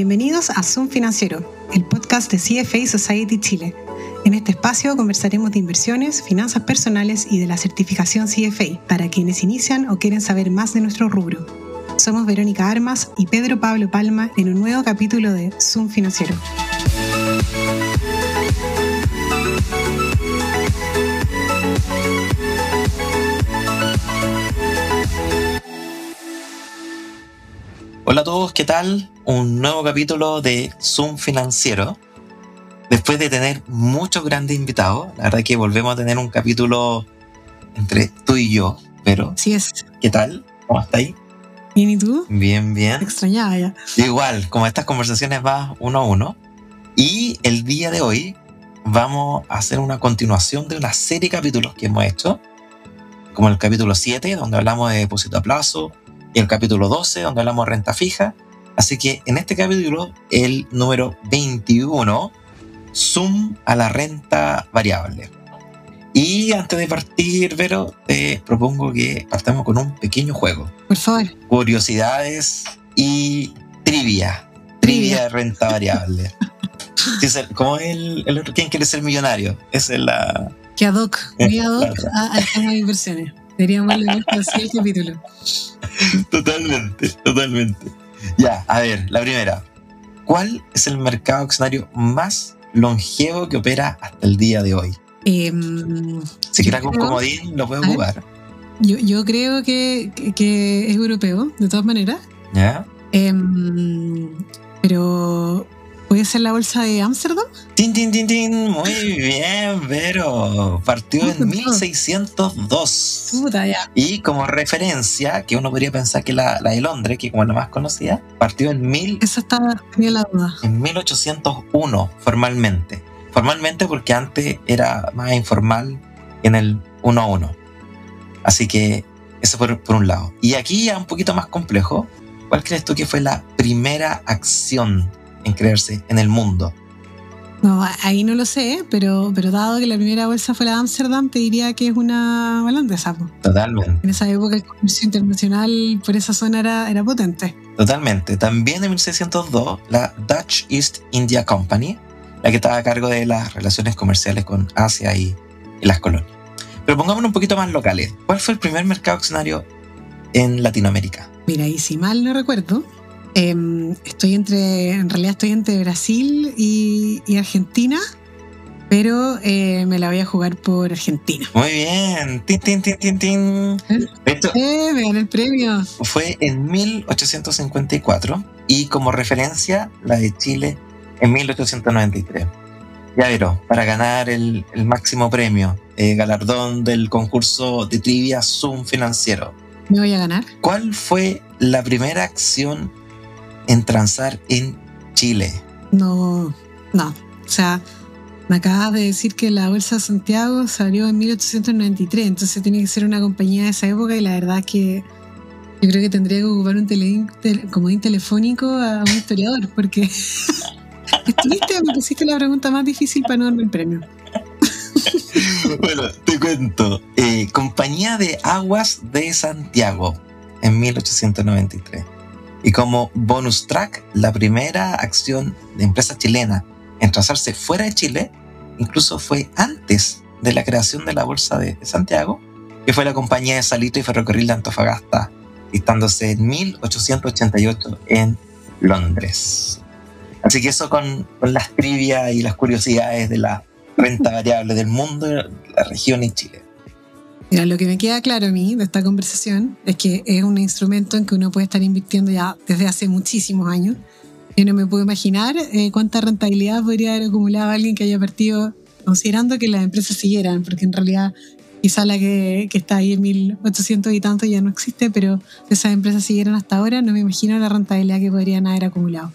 Bienvenidos a Zoom Financiero, el podcast de CFA Society Chile. En este espacio conversaremos de inversiones, finanzas personales y de la certificación CFA para quienes inician o quieren saber más de nuestro rubro. Somos Verónica Armas y Pedro Pablo Palma en un nuevo capítulo de Zoom Financiero. Hola a todos, ¿qué tal? Un nuevo capítulo de Zoom Financiero. Después de tener muchos grandes invitados, la verdad que volvemos a tener un capítulo entre tú y yo, pero... Sí es. ¿Qué tal? ¿Cómo estáis? Bien, ¿y tú? Bien, bien. Te extrañaba ya. Igual, como estas conversaciones va uno a uno. Y el día de hoy vamos a hacer una continuación de una serie de capítulos que hemos hecho, como el capítulo 7, donde hablamos de depósito a plazo, y el capítulo 12, donde hablamos de renta fija. Así que en este capítulo, el número 21, zoom a la renta variable. Y antes de partir, Vero, te propongo que partamos con un pequeño juego. Por favor. Curiosidades y trivia. Trivia de renta variable. Sí, es el- el, ¿quién quiere ser millonario? Esa es la... Que ad hoc, muy ad hoc a- al tema de inversiones. Deberíamos leer así el capítulo. Totalmente, totalmente. Ya, a ver, la primera. ¿Cuál es el mercado accionario más longevo que opera hasta el día de hoy? Em, Si quieres con creo- comodín, lo puedes jugar. yo, yo creo que, que- que es europeo, de todas maneras. ¿Ya? Em, pero puede ser la bolsa de Ámsterdam. Tin, tin, tin, tin. Muy bien, Vero. Partió en 1602. Puta, ya. Y como referencia, que uno podría pensar que la, la de Londres, que como es la más conocida, partió en, mil, Esa está, tenía la duda. en 1801 formalmente. Formalmente porque antes era más informal en el 1 a 1. Así que eso por, por un lado. Y aquí ya un poquito más complejo. ¿Cuál crees tú que fue la primera acción en creerse en el mundo? No, ahí no lo sé, pero, pero dado que la primera bolsa fue la de Ámsterdam, te diría que es una holandesa. Totalmente. En esa época el comercio internacional por esa zona era, era potente. Totalmente. También en 1602, la Dutch East India Company, la que estaba a cargo de las relaciones comerciales con Asia y, y las colonias. Pero pongámonos un poquito más locales. ¿Cuál fue el primer mercado accionario en Latinoamérica? Mira, y si mal no recuerdo, em, estoy entre, en realidad estoy entre Brasil y, y Argentina, pero eh, me la voy a jugar por Argentina. Muy bien. Tin, tin, tin, tin, tin. Esto ¡Eh! Me gané el premio. fue en 1854 y como referencia la de Chile en 1893. Ya veró, para ganar el, el máximo premio, eh, galardón del concurso de trivia Zoom financiero. ¿Me voy a ganar? ¿Cuál fue la primera acción en transar en Chile? No, no. O sea, me acabas de decir que la Bolsa de Santiago salió en 1893, entonces tiene que ser una compañía de esa época y la verdad es que yo creo que tendría que ocupar un tele, tele- comodín telefónico a un historiador, porque estuviste, me pusiste la pregunta más difícil para no darme el premio. bueno, te cuento. Eh, Compañía de Aguas de Santiago en 1893. Y como bonus track, la primera acción de empresa chilena en trazarse fuera de Chile, incluso fue antes de la creación de la Bolsa de Santiago, que fue la compañía de Salitre y Ferrocarril de Antofagasta, listándose en 1888 en Londres. Así que eso con, con las trivias y las curiosidades de la renta variable del mundo, la región y Chile. Mira, lo que me queda claro a mí de esta conversación es que es un instrumento en que uno puede estar invirtiendo ya desde hace muchísimos años. Yo no me puedo imaginar eh, cuánta rentabilidad podría haber acumulado alguien que haya partido considerando que las empresas siguieran, porque en realidad quizá la que, que está ahí en 1800 y tanto ya no existe, pero esas empresas siguieran hasta ahora, no me imagino la rentabilidad que podrían haber acumulado.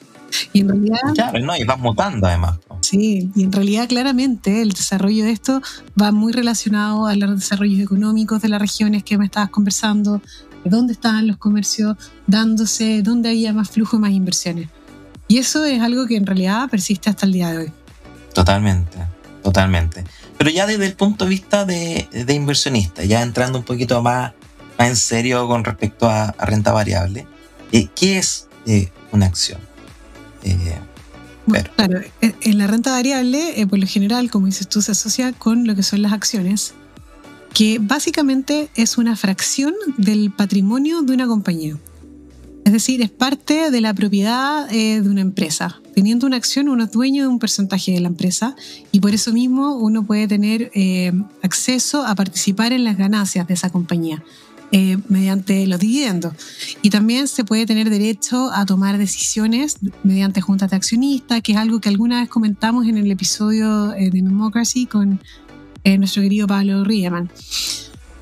Y en realidad, Claro, no, y vas mutando además. Sí, y en realidad claramente el desarrollo de esto va muy relacionado a los desarrollos económicos de las regiones que me estabas conversando, de dónde estaban los comercios dándose, dónde había más flujo, más inversiones. Y eso es algo que en realidad persiste hasta el día de hoy. Totalmente, totalmente. Pero ya desde el punto de vista de, de inversionista, ya entrando un poquito más, más en serio con respecto a, a renta variable, eh, ¿qué es eh, una acción? Eh, claro, en la renta variable, eh, por lo general, como dices tú, se asocia con lo que son las acciones, que básicamente es una fracción del patrimonio de una compañía. Es decir, es parte de la propiedad eh, de una empresa. Teniendo una acción, uno es dueño de un porcentaje de la empresa y por eso mismo uno puede tener eh, acceso a participar en las ganancias de esa compañía. Eh, mediante los dividendos. Y también se puede tener derecho a tomar decisiones mediante juntas de accionistas, que es algo que alguna vez comentamos en el episodio de Democracy con nuestro querido Pablo Riemann.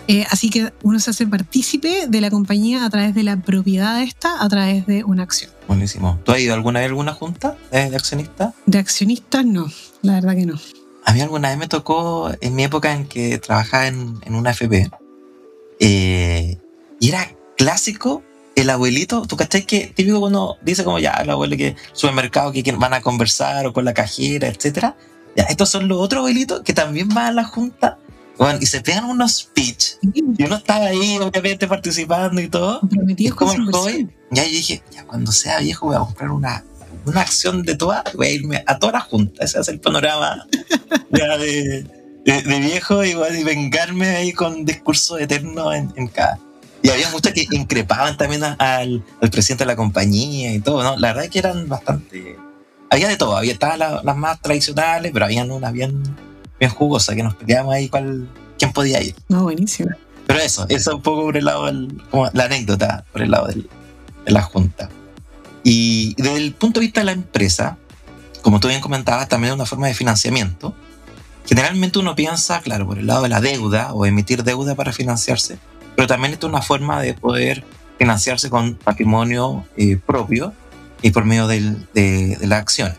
Eh, así que uno se hace partícipe de la compañía a través de la propiedad de esta, a través de una acción. Buenísimo. ¿Tú has ido alguna vez a alguna junta de, accionistas? De accionistas no, la verdad que no. A mí alguna vez me tocó en mi época en que trabajaba en, una FP. Eh, y era clásico el abuelito, ¿tú cachai que típico cuando dice como ya el abuelo que supermercado que van a conversar o con la cajera, etcétera? Ya, estos son los otros abuelitos que también van a la junta bueno, y se pegan unos speech y uno está ahí, obviamente, participando y todo. Comprometidos con su joven. Ya yo dije, ya cuando sea viejo voy a comprar una, una acción de toda, voy a irme a toda la junta. Ese es el panorama ya de, de, viejo y, y vengarme ahí con discurso eterno en, en cada. Y había muchas que increpaban también al, al, presidente de la compañía y todo, ¿no? La verdad es que eran bastante... Había de todo, había estaban las, las más tradicionales, pero había unas bien bien jugosa, que nos peleábamos ahí cuál, quién podía ir. No, buenísimo. Pero eso, eso un poco por el lado, del, como la anécdota, por el lado del, de la Junta. Y desde el punto de vista de la empresa, como tú bien comentabas, también es una forma de financiamiento. Generalmente uno piensa, claro, por el lado de la deuda o emitir deuda para financiarse, pero también es una forma de poder financiarse con patrimonio eh, propio y por medio del, de, de las acciones.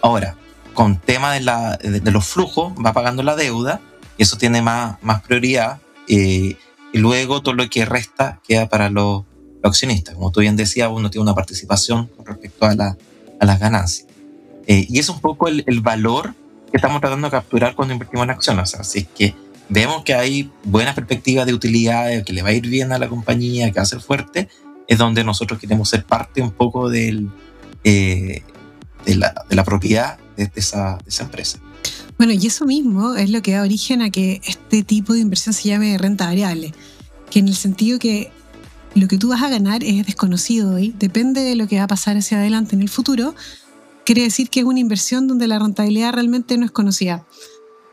Ahora, con tema de, la, de, los flujos, va pagando la deuda, y eso tiene más, más prioridad, eh, y luego todo lo que resta queda para los, accionistas. Como tú bien decías, uno tiene una participación con respecto a, la, a las ganancias. Eh, y es un poco el, el, valor que estamos tratando de capturar cuando invertimos en acciones. Es que vemos que hay buenas perspectivas de utilidad, que le va a ir bien a la compañía, que va a ser fuerte, es donde nosotros queremos ser parte un poco del, eh, de, la, de la propiedad de, esa, esa empresa. Bueno, y eso mismo es lo que da origen a que este tipo de inversión se llame renta variable, que en el sentido que lo que tú vas a ganar es desconocido hoy, depende de lo que va a pasar hacia adelante en el futuro, quiere decir que es una inversión donde la rentabilidad realmente no es conocida.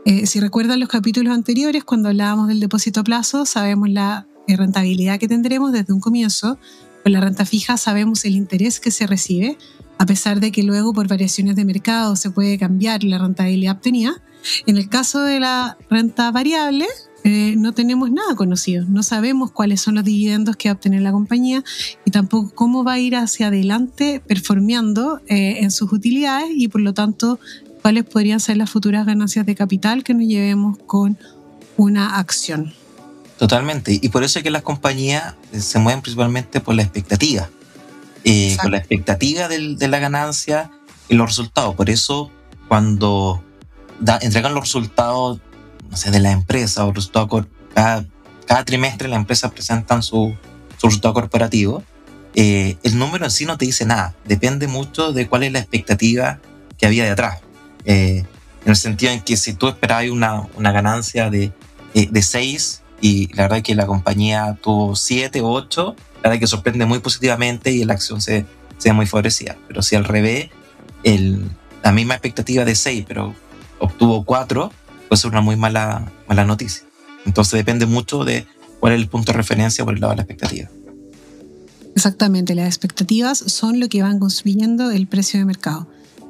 Eh, si recuerdan los capítulos anteriores, cuando hablábamos del depósito a plazo, sabemos la rentabilidad que tendremos desde un comienzo. Con la renta fija sabemos el interés que se recibe, a pesar de que luego por variaciones de mercado se puede cambiar la rentabilidad obtenida. En el caso de la renta variable, eh, no tenemos nada conocido, no sabemos cuáles son los dividendos que va a obtener la compañía y tampoco cómo va a ir hacia adelante performeando eh, en sus utilidades y por lo tanto cuáles podrían ser las futuras ganancias de capital que nos llevemos con una acción. Totalmente, y por eso es que las compañías se mueven principalmente por la expectativa eh, con la expectativa de la ganancia y los resultados. Por eso, cuando entregan los resultados no sé, de la empresa o resultados cada, cada trimestre, la empresa presentan su, su resultado corporativo. Eh, el número en sí no te dice nada, depende mucho de cuál es la expectativa que había de atrás. Eh, en el sentido en que si tú esperabas una, una ganancia de, de 6 y la verdad es que la compañía tuvo 7 o 8, la verdad que sorprende muy positivamente y la acción se, se ve muy favorecida. Pero si al revés, el, la misma expectativa de 6, pero obtuvo 4, puede ser una muy mala, mala noticia. Entonces depende mucho de cuál es el punto de referencia por el lado de la expectativa. Exactamente, las expectativas son lo que van construyendo el precio de mercado.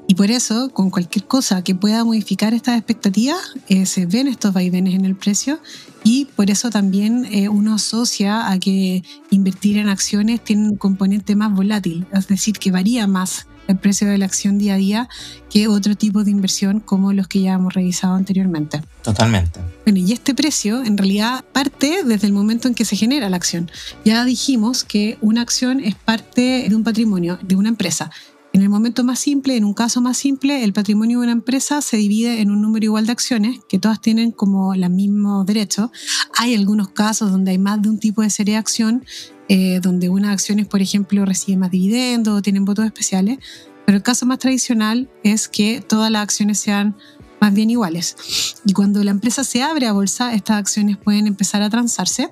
Y por eso, con cualquier cosa que pueda modificar estas expectativas, eh, se ven estos vaivenes en el precio y por eso también eh, uno asocia a que invertir en acciones tiene un componente más volátil, es decir, que varía más el precio de la acción día a día que otro tipo de inversión como los que ya hemos revisado anteriormente. Totalmente. Bueno, y este precio en realidad parte desde el momento en que se genera la acción. Ya dijimos que una acción es parte de un patrimonio de una empresa en el momento más simple, en un caso más simple, el patrimonio de una empresa se divide en un número igual de acciones que todas tienen como los mismos derechos. Hay algunos casos donde hay más de un tipo de serie de acción, eh, donde unas acciones, por ejemplo, reciben más dividendos o tienen votos especiales, Pero el caso más tradicional es que todas las acciones sean más bien iguales. Y cuando la empresa se abre a bolsa, estas acciones pueden empezar a transarse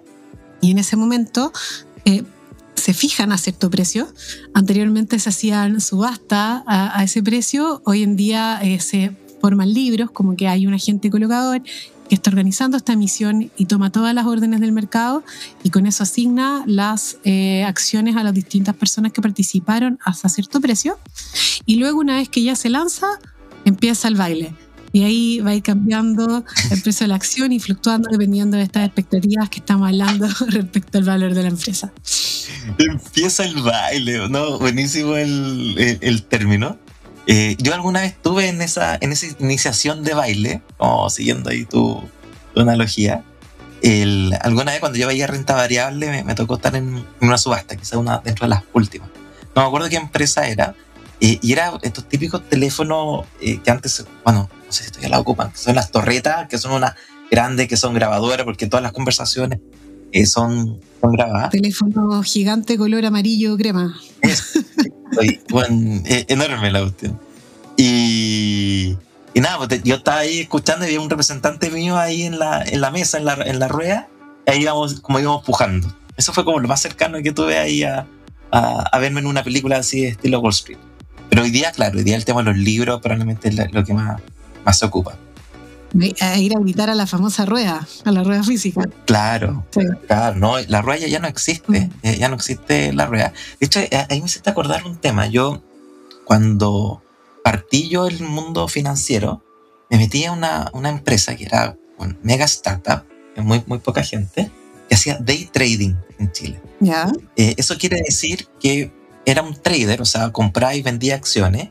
y en ese momento eh, se fijan a cierto precio. Anteriormente se hacían subasta a, ese precio, hoy en día eh, se forman libros, como que hay un agente colocador que está organizando esta emisión y toma todas las órdenes del mercado y con eso asigna las eh, acciones a las distintas personas que participaron hasta cierto precio. Y luego una vez que ya se lanza, empieza el baile. Y ahí va a ir cambiando el precio de la acción y fluctuando dependiendo de estas expectativas que estamos hablando respecto al valor de la empresa. Empieza el baile, ¿no? Buenísimo el, el, término. Eh, yo alguna vez estuve en esa, en esa iniciación de baile, como siguiendo ahí tu, analogía. El, alguna vez cuando yo veía renta variable me, tocó estar en, una subasta, quizás una dentro de las últimas. No me acuerdo qué empresa era. Eh, y era estos típicos teléfonos eh, que antes, bueno, no sé si todavía la ocupan, que son las torretas, que son unas grandes, que son grabadoras, porque todas las conversaciones eh, son, son grabadas. Teléfono gigante color amarillo crema. Es, bueno, enorme la cuestión. Y, y nada, pues yo estaba ahí escuchando y había un representante mío ahí en la, en la mesa, en la, en la rueda, y ahí íbamos, como íbamos pujando. Eso fue como lo más cercano que tuve ahí a, a, a verme en una película así de estilo Wall Street. Pero hoy día, claro, hoy día el tema de los libros probablemente es lo que más, más se ocupa. A ir a gritar a la famosa rueda, a la rueda física. Claro, claro, no, la rueda ya no existe, mm. eh, ya no existe la rueda. De hecho, eh, ahí me hiciste acordar un tema. Yo, cuando partí yo el mundo financiero, me metí a una, una empresa que era una mega startup, muy, muy poca gente, que hacía day trading en Chile. ¿Ya? Eh, eso quiere decir que era un trader, o sea, compraba y vendía acciones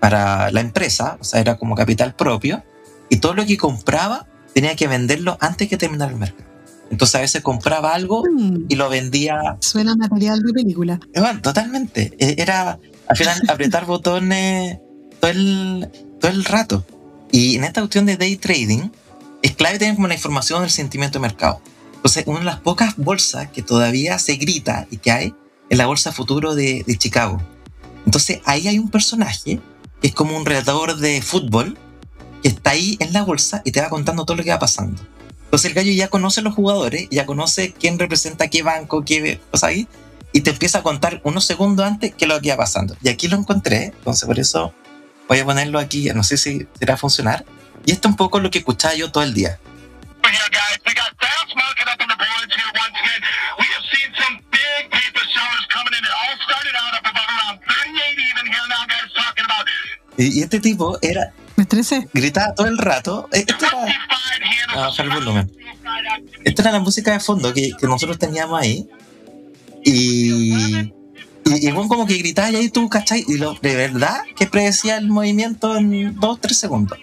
para la empresa, o sea, era como capital propio, y todo lo que compraba tenía que venderlo antes que terminar el mercado. Entonces a veces compraba algo mm. y lo vendía. Suena material de película. Bueno, totalmente. E, era al final apretar botones todo el, todo el rato. Y en esta cuestión de day trading, es clave tener como la información del sentimiento de mercado. Entonces, una de las pocas bolsas que todavía se grita y que hay es la bolsa futuro de, de Chicago. Entonces, ahí hay un personaje es como un redactor de fútbol que está ahí en la bolsa y te va contando todo lo que va pasando. Entonces el gallo ya conoce a los jugadores, ya conoce quién representa qué banco, qué cosa ahí, y te empieza a contar unos segundos antes qué es lo que va pasando. Y aquí lo encontré, entonces por eso voy a ponerlo aquí, no sé si a funcionar. Y esto es un poco lo que escuchaba yo todo el día. Y, este tipo era. Me estresé. Gritaba todo el rato. Eh, esto era. bajar el volumen. Esta era la música de fondo que, que nosotros teníamos ahí. Y. Y, y como que gritaba y ahí tú, ¿cachai? Y lo, de verdad que predecía el movimiento en dos, tres segundos.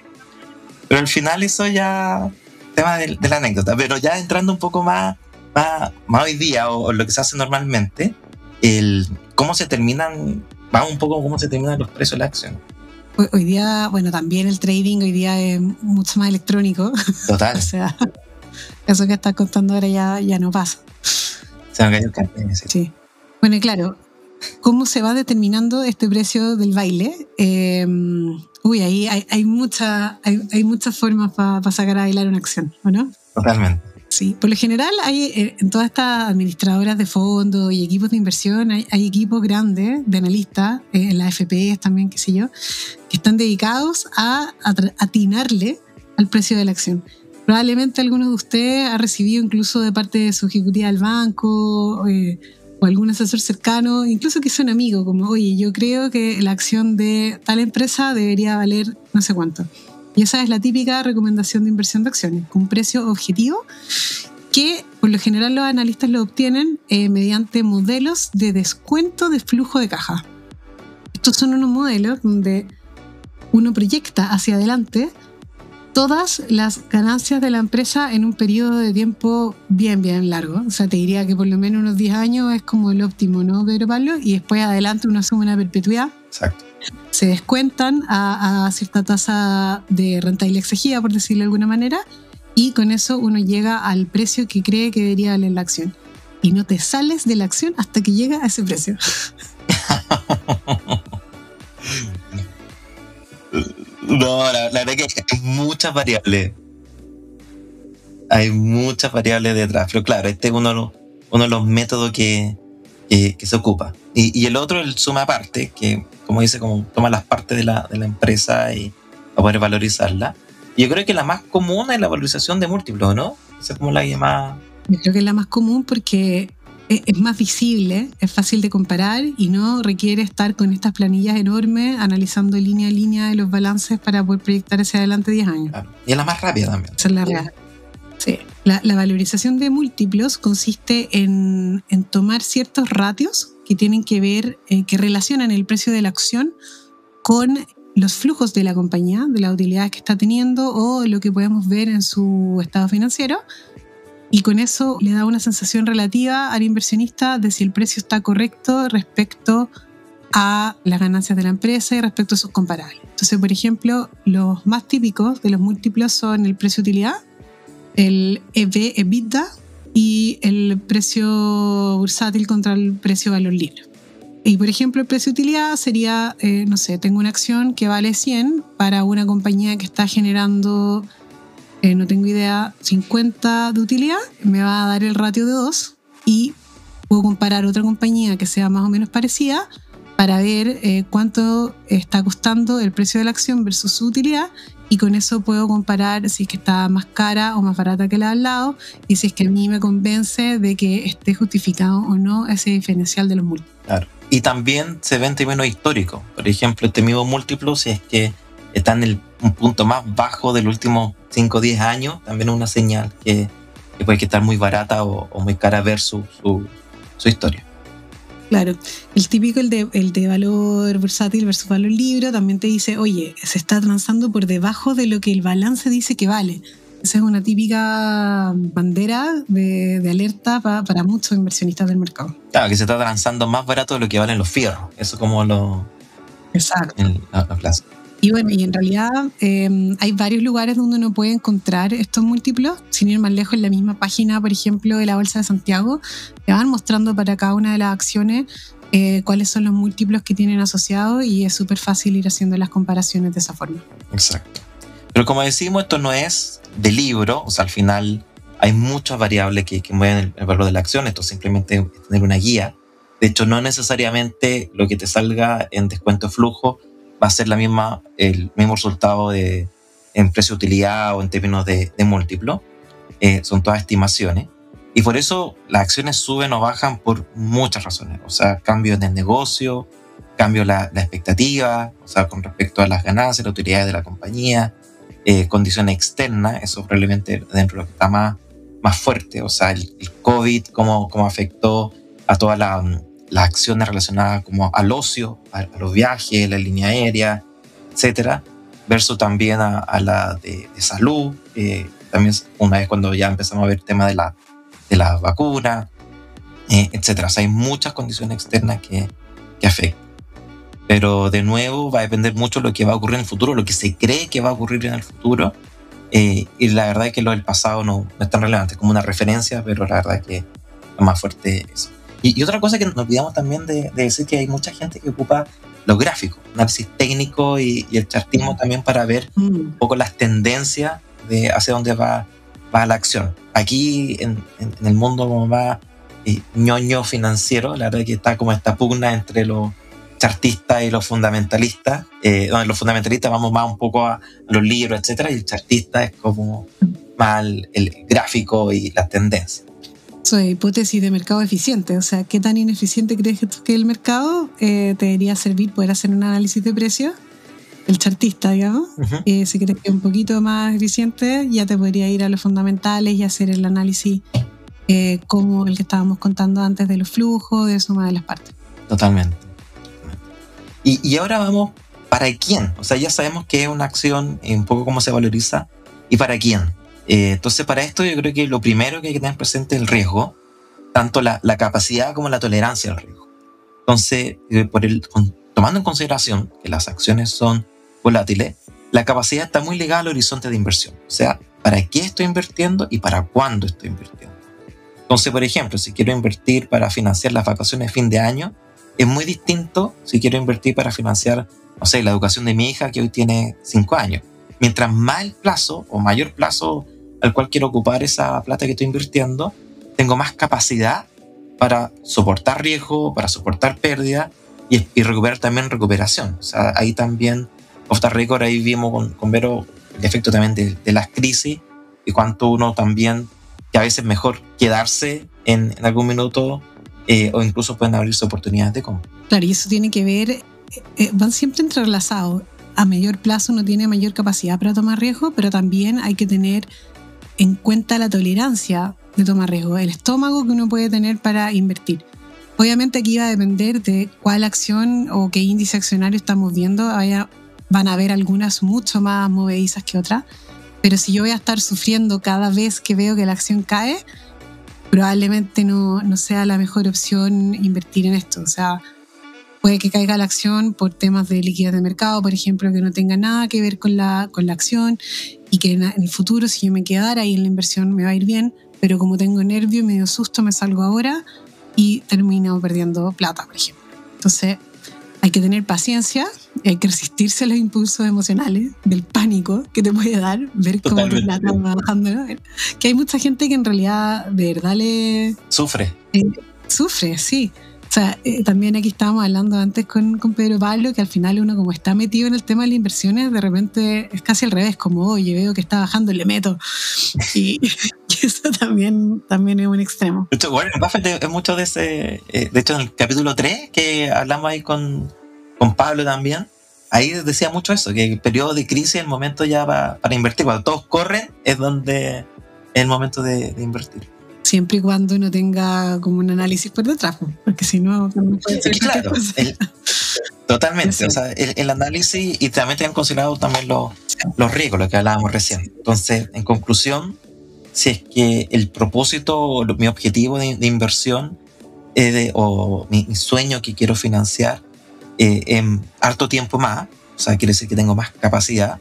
Pero al final eso ya. tema de, la anécdota. Pero ya entrando un poco más, más, más hoy día o, lo que se hace normalmente, el cómo se terminan. Vamos un poco cómo se terminan los precios de la acción hoy día, bueno, también el trading hoy día es mucho más electrónico. Total. o sea, eso que estás contando ahora ya, ya no pasa. Se van a caer Sí. Bueno, y claro, ¿cómo se va determinando este precio del baile? Em, uy, ahí hay, hay, mucha, hay, hay muchas formas para sacar a bailar una acción, ¿o no? Totalmente. Sí, por lo general hay eh, en todas estas administradoras de fondos y equipos de inversión, hay, equipos grandes de analistas, eh, en la FP también, qué sé yo, que están dedicados a, atinarle al precio de la acción. Probablemente algunos de ustedes ha recibido incluso de parte de su ejecutiva del banco eh, o algún asesor cercano, incluso que sea un amigo, como, oye, yo creo que la acción de tal empresa debería valer no sé cuánto. Y esa es la típica recomendación de inversión de acciones, con un precio objetivo que por lo general los analistas lo obtienen eh, mediante modelos de descuento de flujo de caja. Estos son unos modelos donde uno proyecta hacia adelante todas las ganancias de la empresa en un periodo de tiempo bien, bien largo. O sea, te diría que por lo menos unos 10 años es como el óptimo, ¿no, Pedro Pablo? Y después adelante uno asume una perpetuidad. Exacto se descuentan a, cierta tasa de rentabilidad exigida, por decirlo de alguna manera, y con eso uno llega al precio que cree que debería valer la acción. Y no te sales de la acción hasta que llega a ese precio. No, la, verdad que hay muchas variables. Hay muchas variables detrás. Pero claro, este es de uno de los métodos que, que, se ocupa. Y, y, el otro, el suma parte, que como dice, como toma las partes de la, de la empresa y va a poder valorizarla. Y yo creo que la más común es la valorización de múltiplos, ¿no? Esa es como la que más... Yo creo que es la más común porque es más visible, es fácil de comparar y no requiere estar con estas planillas enormes analizando línea a línea de los balances para poder proyectar hacia adelante 10 años. Y es la más rápida también. Esa es la real. Sí. La, valorización de múltiplos consiste en, tomar ciertos ratios que tienen que ver, eh, que relacionan el precio de la acción con los flujos de la compañía, de las utilidades que está teniendo o lo que podemos ver en su estado financiero y con eso le da una sensación relativa al inversionista de si el precio está correcto respecto a las ganancias de la empresa y respecto a sus comparables. Entonces, por ejemplo, los más típicos de los múltiplos son el precio-utilidad, el EV-EBITDA y el precio bursátil contra el precio-valor libre. Y por ejemplo, el precio-utilidad sería, eh, no sé, tengo una acción que vale 100 para una compañía que está generando eh, no tengo idea, 50 de utilidad, me va a dar el ratio de 2 y puedo comparar otra compañía que sea más o menos parecida para ver eh, cuánto está costando el precio de la acción versus su utilidad y con eso puedo comparar si es que está más cara o más barata que la al lado y si es que a mí me convence de que esté justificado o no ese diferencial de los múltiplos. Claro. Y también se ve en términos históricos. Por ejemplo, este mismo múltiplo, si es que está en el, un punto más bajo del último 5 o 10 años, también es una señal que, puede estar muy barata o, muy cara versus su, su, historia. Claro, el típico, el de, el de valor versátil versus valor libre, también te dice, oye, se está transando por debajo de lo que el balance dice que vale. Esa es una típica bandera de, alerta para muchos inversionistas del mercado. Claro, que se está transando más barato de lo que valen los fierros. Eso como lo... Exacto. En la, plaza. Y bueno, y en realidad em, hay varios lugares donde uno puede encontrar estos múltiplos, sin ir más lejos, en la misma página, por ejemplo, de la Bolsa de Santiago, te van mostrando para cada una de las acciones eh, cuáles son los múltiplos que tienen asociados y es súper fácil ir haciendo las comparaciones de esa forma. Exacto. Pero como decimos, esto no es de libro, o sea, al final hay muchas variables que, que mueven el, valor de la acción, esto simplemente es tener una guía. De hecho, no necesariamente lo que te salga en descuento flujo va a ser la misma, el mismo resultado de, en precio-utilidad o en términos de, múltiplo. Eh, son todas estimaciones. Y por eso las acciones suben o bajan por muchas razones. O sea, cambios en el negocio, cambio la, la expectativa, o sea, con respecto a las ganancias, las utilidades de la compañía, eh, condiciones externas, eso probablemente dentro de lo que está más, más fuerte. O sea, el, COVID, cómo, cómo afectó a toda la, las acciones relacionadas como al ocio, a, los viajes, la línea aérea, etcétera, versus también a, la de, salud, también una vez cuando ya empezamos a ver el tema de la, de la vacuna, eh, etcétera. O sea, hay muchas condiciones externas que, que afectan. Pero de nuevo va a depender mucho de lo que va a ocurrir en el futuro, lo que se cree que va a ocurrir en el futuro. Eh, y la verdad es que lo del pasado no, no es tan relevante, como una referencia, pero la verdad es que es más fuerte eso. Y, otra cosa que nos olvidamos también de, decir que hay mucha gente que ocupa los gráficos, análisis técnico y, el chartismo también para ver mm. un poco las tendencias de hacia dónde va, va la acción. Aquí en, el mundo más eh, ñoño financiero, la verdad que está como esta pugna entre los chartistas y los fundamentalistas, eh, donde los fundamentalistas vamos más un poco a, los libros, etcétera, y el chartista es como más el gráfico y las tendencias hipótesis de mercado eficiente, o sea, ¿qué tan ineficiente crees que el mercado? Eh, te debería servir poder hacer un análisis de precios. El chartista, digamos, eh, si crees que es un poquito más eficiente, ya te podría ir a los fundamentales y hacer el análisis eh, como el que estábamos contando antes de los flujos, de suma de las partes. Totalmente. Y, y ahora vamos, ¿para quién? O sea, ya sabemos que es una acción, un poco cómo se valoriza, ¿y para quién? Eh, entonces, para esto yo creo que lo primero que hay que tener presente es el riesgo, tanto la, capacidad como la tolerancia al riesgo. Entonces, eh, por el, tomando en consideración que las acciones son volátiles, la capacidad está muy ligada al horizonte de inversión. O sea, ¿para qué estoy invirtiendo y para cuándo estoy invirtiendo? Entonces, por ejemplo, si quiero invertir para financiar las vacaciones fin de año, es muy distinto si quiero invertir para financiar, no sé, la educación de mi hija que hoy tiene 5 años. Mientras más el plazo o mayor plazo al cual quiero ocupar esa plata que estoy invirtiendo, tengo más capacidad para soportar riesgo, para soportar pérdida y, recuperar también recuperación. O sea, ahí también, off the record, ahí vimos con, con Vero el efecto también de, las crisis y cuánto uno también, que a veces es mejor quedarse en, en algún minuto eh, o incluso pueden abrirse oportunidades de compra. Claro, y eso tiene que ver, eh, eh, van siempre entrelazados. A mayor plazo uno tiene mayor capacidad para tomar riesgo, pero también hay que tener en cuenta la tolerancia de tomar riesgo, el estómago que uno puede tener para invertir. Obviamente aquí va a depender de cuál acción o qué índice accionario estamos viendo. van a haber algunas mucho más movedizas que otras, pero si yo voy a estar sufriendo cada vez que veo que la acción cae, probablemente no, no sea la mejor opción invertir en esto. O sea, puede que caiga la acción por temas de liquidez de mercado, por ejemplo, que no tenga nada que ver con la, con la acción y que en el futuro, si yo me quedara ahí en la inversión, me va a ir bien, pero como tengo nervio y medio susto, me salgo ahora y termino perdiendo plata, por ejemplo. Entonces, hay que tener paciencia, hay que resistirse a los impulsos emocionales del pánico que te puede dar, ver cómo tu plata va bajando. Que hay mucha gente que en realidad de verdad le... Sufre. Eh, sufre, sí. O sea, eh, también aquí estábamos hablando antes con, con, Pedro Pablo que al final uno como está metido en el tema de las inversiones, de repente es casi al revés, como, oye, veo que está bajando, le meto. Y, eso también, también es un extremo. De Warren Buffett es mucho de ese, eh, de hecho en el capítulo 3 que hablamos ahí con, con Pablo también, ahí decía mucho eso, que el periodo de crisis, el momento ya va, para invertir, cuando todos corren, es donde es el momento de invertir siempre y cuando uno tenga como un análisis por detrás, porque si no, puede ser claro, totalmente. O sea, el, análisis y también tienen considerado también los, los riesgos, lo que hablábamos recién. Entonces, en conclusión, si es que el propósito, mi objetivo de, inversión de, o mi, sueño que quiero financiar eh, en harto tiempo más, o sea, quiere decir que tengo más capacidad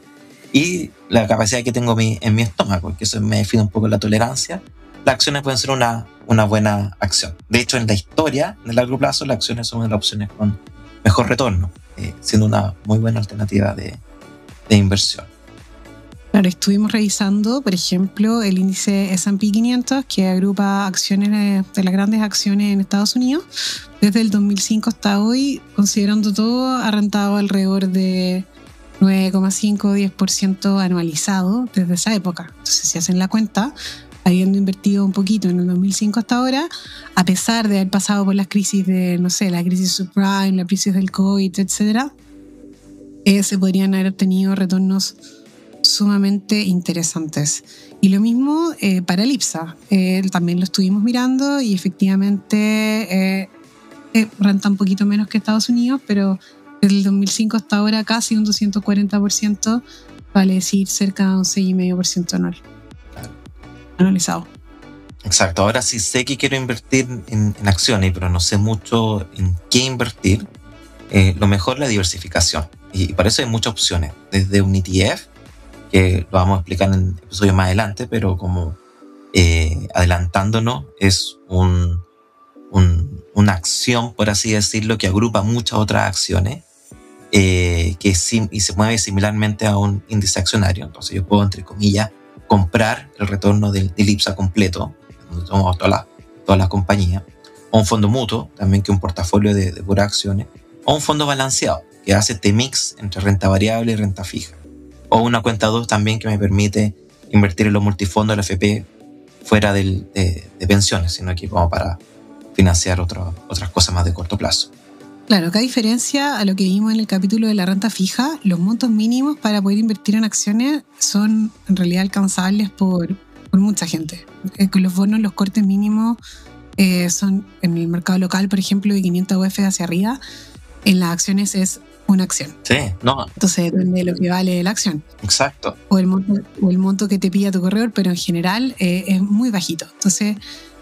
y la capacidad que tengo en mi estómago, que eso me define un poco la tolerancia, las acciones pueden ser una, una buena acción. De hecho, en la historia, en el largo plazo, las acciones son las opciones con mejor retorno, eh, siendo una muy buena alternativa de, de inversión. Claro, estuvimos revisando, por ejemplo, el índice S&P 500 que agrupa acciones de las grandes acciones en Estados Unidos. Desde el 2005 hasta hoy, considerando todo, ha rentado alrededor de 9,5-10% anualizado desde esa época. Entonces, si hacen la cuenta, habiendo invertido un poquito en el 2005 hasta ahora, a pesar de haber pasado por las crisis de, no sé, la crisis subprime, la crisis del COVID, etc., eh, se podrían haber obtenido retornos sumamente interesantes. Y lo mismo eh, para el IPSA. Eh, también lo estuvimos mirando y efectivamente renta un poquito menos que Estados Unidos, pero desde el 2005 hasta ahora casi un 240%, vale decir cerca de un 6,5% anual analizado. Exacto, ahora sí sé que quiero invertir en, acciones, pero no sé mucho en qué invertir. Eh, lo mejor es la diversificación. Y, para eso hay muchas opciones. Desde un ETF, que lo vamos a explicar en episodios más adelante, pero como eh, adelantándonos, es un, una acción, por así decirlo, que agrupa muchas otras acciones eh, que y se mueve similarmente a un índice accionario. Entonces yo puedo, entre comillas, comprar el retorno del, IPSA completo, todas las toda la compañías, o un fondo mutuo, también que un portafolio de, de puras acciones, o un fondo balanceado, que hace este mix entre renta variable y renta fija, o una cuenta 2 también que me permite invertir en los multifondos del FP fuera del, de, de, pensiones, sino aquí como para financiar otras cosas más de corto plazo. Claro, que a diferencia a lo que vimos en el capítulo de la renta fija, los montos mínimos para poder invertir en acciones son en realidad alcanzables por, por mucha gente. Eh, los bonos, los cortes mínimos eh, son en el mercado local, por ejemplo, de 500 UF hacia arriba. En las acciones es una acción. Sí, no. Entonces depende de lo que vale la acción. Exacto. O el monto, o el monto que te pilla tu corredor, pero en general eh, es muy bajito. Entonces,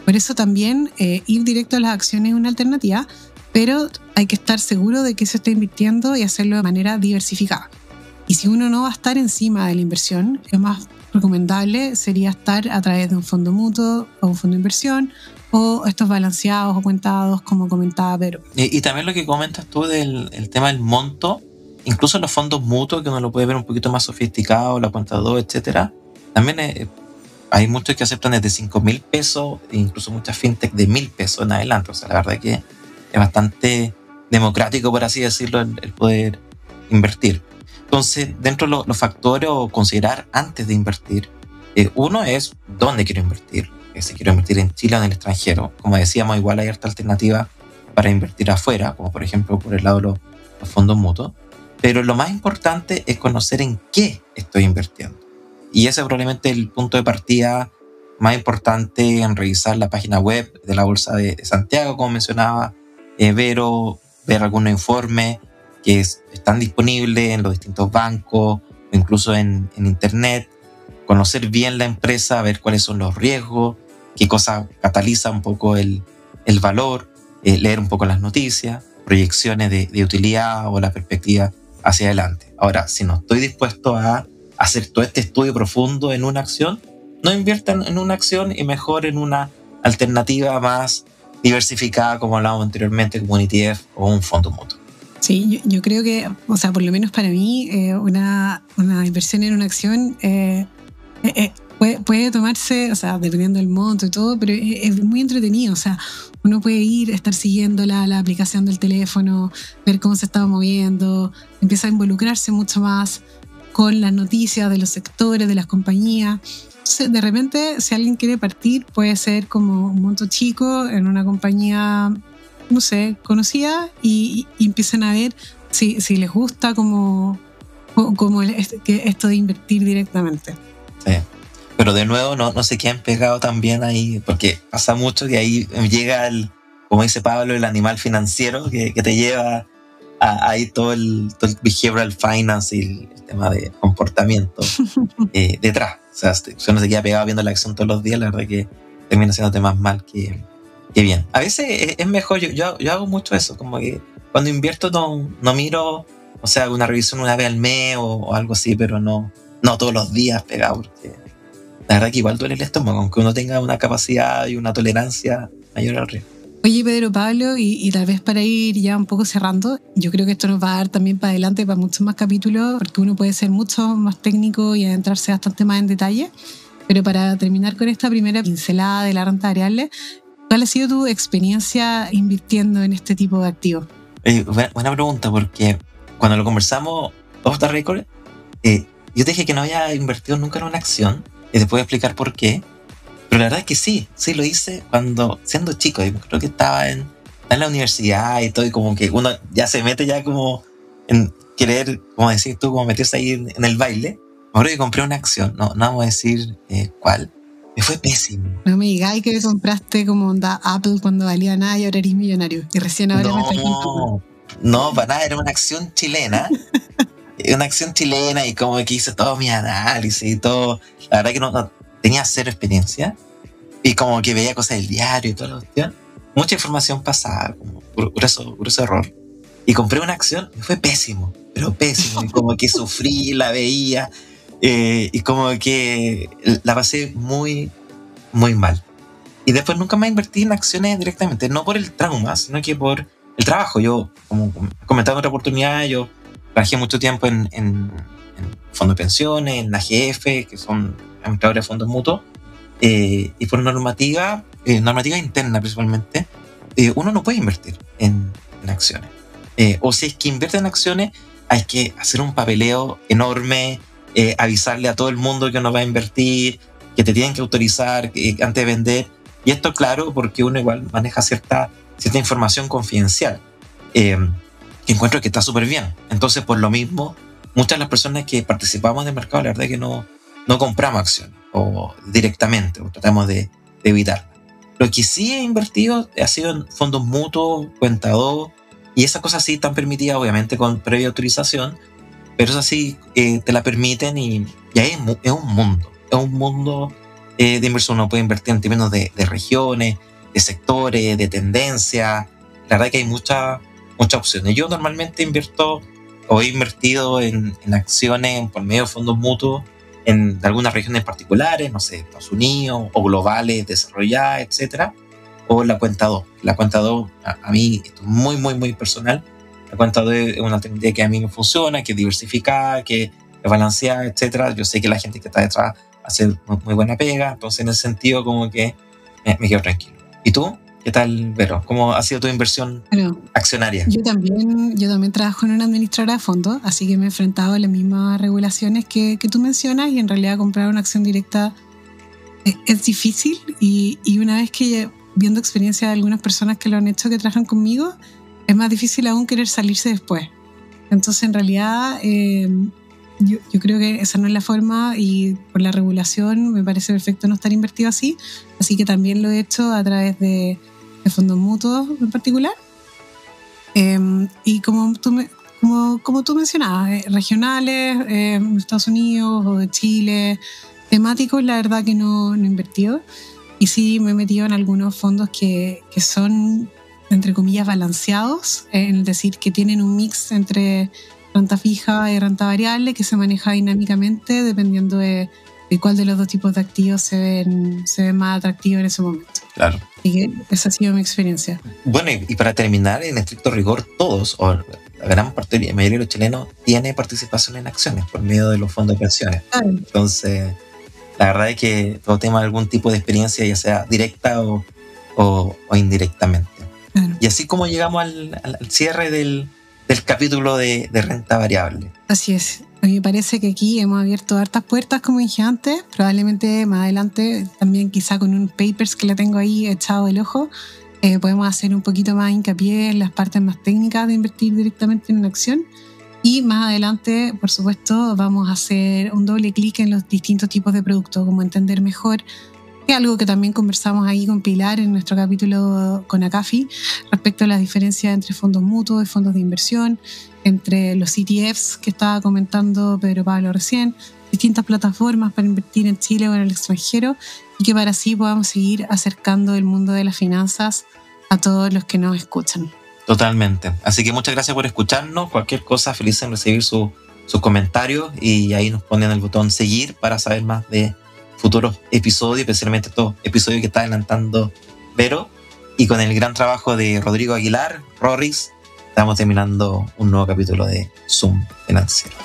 por eso también ir directo a las acciones es una alternativa pero hay que estar seguro de que se está invirtiendo y hacerlo de manera diversificada. Y si uno no va a estar encima de la inversión, lo más recomendable sería estar a través de un fondo mutuo o un fondo de inversión o estos balanceados o cuentados, como comentaba Pedro. Y, también lo que comentas tú del el tema del monto, incluso los fondos mutuos, que uno lo puede ver un poquito más sofisticado, la cuenta 2, etcétera, también hay muchos que aceptan desde 5 mil pesos, incluso muchas fintech de mil pesos en adelante. O sea, la verdad que es bastante democrático, por así decirlo, el, poder invertir. Entonces, dentro de los, factores o considerar antes de invertir, eh, uno es dónde quiero invertir. Eh, si quiero invertir en Chile o en el extranjero. Como decíamos, igual hay harta alternativa para invertir afuera, como por ejemplo por el lado de los, fondos mutuos. Pero lo más importante es conocer en qué estoy invirtiendo. Y ese es probablemente el punto de partida más importante en revisar la página web de la Bolsa de, Santiago, como mencionaba eh, Vero, ver algunos informes que están disponibles en los distintos bancos o incluso en, Internet, conocer bien la empresa, ver cuáles son los riesgos, qué cosa cataliza un poco el, valor, eh, leer un poco las noticias, proyecciones de, utilidad o la perspectiva hacia adelante. Ahora, si no estoy dispuesto a hacer todo este estudio profundo en una acción, no inviertan en una acción y mejor en una alternativa más diversificada, como hablábamos anteriormente, como un ETF o un fondo mutuo. Sí, yo, creo que, o sea, por lo menos para mí, eh, una, una, inversión en una acción eh, eh, puede, tomarse, o sea, dependiendo del monto y todo, pero es, muy entretenido. O sea, uno puede ir, estar siguiendo la, la aplicación del teléfono, ver cómo se estaba moviendo, empieza a involucrarse mucho más con las noticias de los sectores, de las compañías de repente, si alguien quiere partir, puede ser como un monto chico en una compañía, no sé, conocida y, empiecen a ver si, si, les gusta como, como esto de invertir directamente. Sí. Pero de nuevo, no, no sé qué han pegado también ahí, porque pasa mucho que ahí llega el, como dice Pablo, el animal financiero que, que te lleva a, ahí todo el, todo el behavioral finance y el, tema de comportamiento eh, detrás. O sea, si uno se queda pegado viendo la acción todos los días, la verdad que termina haciéndote más mal que, que bien. A veces es, mejor, yo, yo, hago mucho eso, como que cuando invierto no, no miro, o sea, una revisión una vez al mes o, algo así, pero no, no todos los días pegado, porque la verdad que igual duele el estómago, aunque uno tenga una capacidad y una tolerancia mayor al riesgo. Oye, Pedro Pablo, y, tal vez para ir ya un poco cerrando, yo creo que esto nos va a dar también para adelante para muchos más capítulos, porque uno puede ser mucho más técnico y adentrarse bastante más en detalle. Pero para terminar con esta primera pincelada de la renta variable, ¿cuál ha sido tu experiencia invirtiendo en este tipo de activos? buena, pregunta, porque cuando lo conversamos off the record, eh, yo te dije que no había invertido nunca en una acción, y te puedo explicar por qué. Pero la verdad es que sí, sí lo hice cuando, siendo chico, y creo que estaba en, en la universidad y todo, y como que uno ya se mete ya como en querer, como decís tú, como meterse ahí en, el baile. Ahora que compré una acción, no, no vamos a decir eh, cuál, me fue pésimo. No me digáis que compraste como onda Apple cuando valía nada y ahora eres millonario. Y recién ahora no, me No, para nada, era una acción chilena. una acción chilena y como que hice todo mi análisis y todo. La verdad que no, tenía cero experiencia y como que veía cosas del diario y toda la cuestión. Mucha información pasada, como grueso, grueso error. Y compré una acción y fue pésimo, pero pésimo. Y como que sufrí, la veía eh, y como que la pasé muy, muy mal. Y después nunca me invertí en acciones directamente, no por el trauma, sino que por el trabajo. Yo, como comentaba en otra oportunidad, yo trabajé mucho tiempo en, en, en fondos de pensiones, en la GF, que son administradores de fondos mutuos, eh, y por normativa, eh, normativa interna principalmente, eh, uno no puede invertir en, acciones. o si es que invierte en acciones, hay que hacer un papeleo enorme, avisarle a todo el mundo que uno va a invertir, que te tienen que autorizar antes de vender. Y esto, claro, porque uno igual maneja cierta, cierta información confidencial, que encuentro que está súper bien. Entonces, por lo mismo, muchas de las personas que participamos del mercado, la verdad es que no, no compramos acciones o directamente, o tratamos de, evitar. Lo que sí he invertido ha sido en fondos mutuos, cuenta y esas cosas sí están permitidas, obviamente, con previa autorización, pero esas sí eh, te la permiten y, y ahí es, un mundo, es un mundo eh, de inversión. Uno puede invertir en términos de, regiones, de sectores, de tendencias. La verdad que hay muchas muchas opciones. Yo normalmente invierto o he invertido en, en acciones por medio de fondos mutuos en algunas regiones particulares, no sé, Estados Unidos o globales, desarrolladas, etc. o la cuenta 2. La cuenta 2, a, mí, esto es muy, muy, muy personal. La cuenta 2 es una alternativa que a mí me funciona, que es diversificar, que es balancear, etc. Yo sé que la gente que está detrás hace muy, buena pega, entonces en ese sentido como que me, quedo tranquilo. ¿Y tú? ¿Qué tal, Vero? ¿Cómo ha sido tu inversión accionaria? Yo también, yo también trabajo en una administradora de fondos, así que me he enfrentado a las mismas regulaciones que, que tú mencionas y en realidad comprar una acción directa es, es difícil y, y, una vez que viendo experiencia de algunas personas que lo han hecho, que trabajan conmigo, es más difícil aún querer salirse después. Entonces, en realidad, eh, yo, yo, creo que esa no es la forma y por la regulación me parece perfecto no estar invertido así. Así que también lo he hecho a través de, de fondos mutuos en particular. Eh, y como tú, como, como tú mencionabas, eh, regionales, eh, Estados Unidos o de Chile, temáticos, la verdad que no, no he invertido. Y sí me he metido en algunos fondos que, que son, entre comillas, balanceados, es decir, que tienen un mix entre renta fija y renta variable que se maneja dinámicamente dependiendo de, de cuál de los dos tipos de activos se ven, se ven más atractivos en ese momento. Claro. Así que esa ha sido mi experiencia. Bueno, y, para terminar, en estricto rigor, todos, o la gran parte, la mayoría de los chilenos, tiene participación en acciones por medio de los fondos de pensiones. Claro. Entonces la verdad es que todo tema algún tipo de experiencia, ya sea directa o, o, indirectamente. Y así como llegamos al, al cierre del, del capítulo de, de, renta variable. Así es. A mí me parece que aquí hemos abierto hartas puertas, como dije antes. Probablemente más adelante, también quizá con un papers que le tengo ahí echado el ojo, eh, podemos hacer un poquito más hincapié en las partes más técnicas de invertir directamente en una acción y más adelante, por supuesto, vamos a hacer un doble clic en los distintos tipos de productos, como entender mejor algo que también conversamos ahí con Pilar en nuestro capítulo con Acafi respecto a la diferencia entre fondos mutuos y fondos de inversión, entre los ETFs que estaba comentando Pedro Pablo recién, distintas plataformas para invertir en Chile o en el extranjero y que para así podamos seguir acercando el mundo de las finanzas a todos los que nos escuchan. Totalmente. Así que muchas gracias por escucharnos. Cualquier cosa, feliz en recibir sus comentarios y ahí nos ponen el botón seguir para saber más de futuros episodios, especialmente estos episodios que está adelantando Vero. Y con el gran trabajo de Rodrigo Aguilar, Rorris, estamos terminando un nuevo capítulo de Zoom Financiero.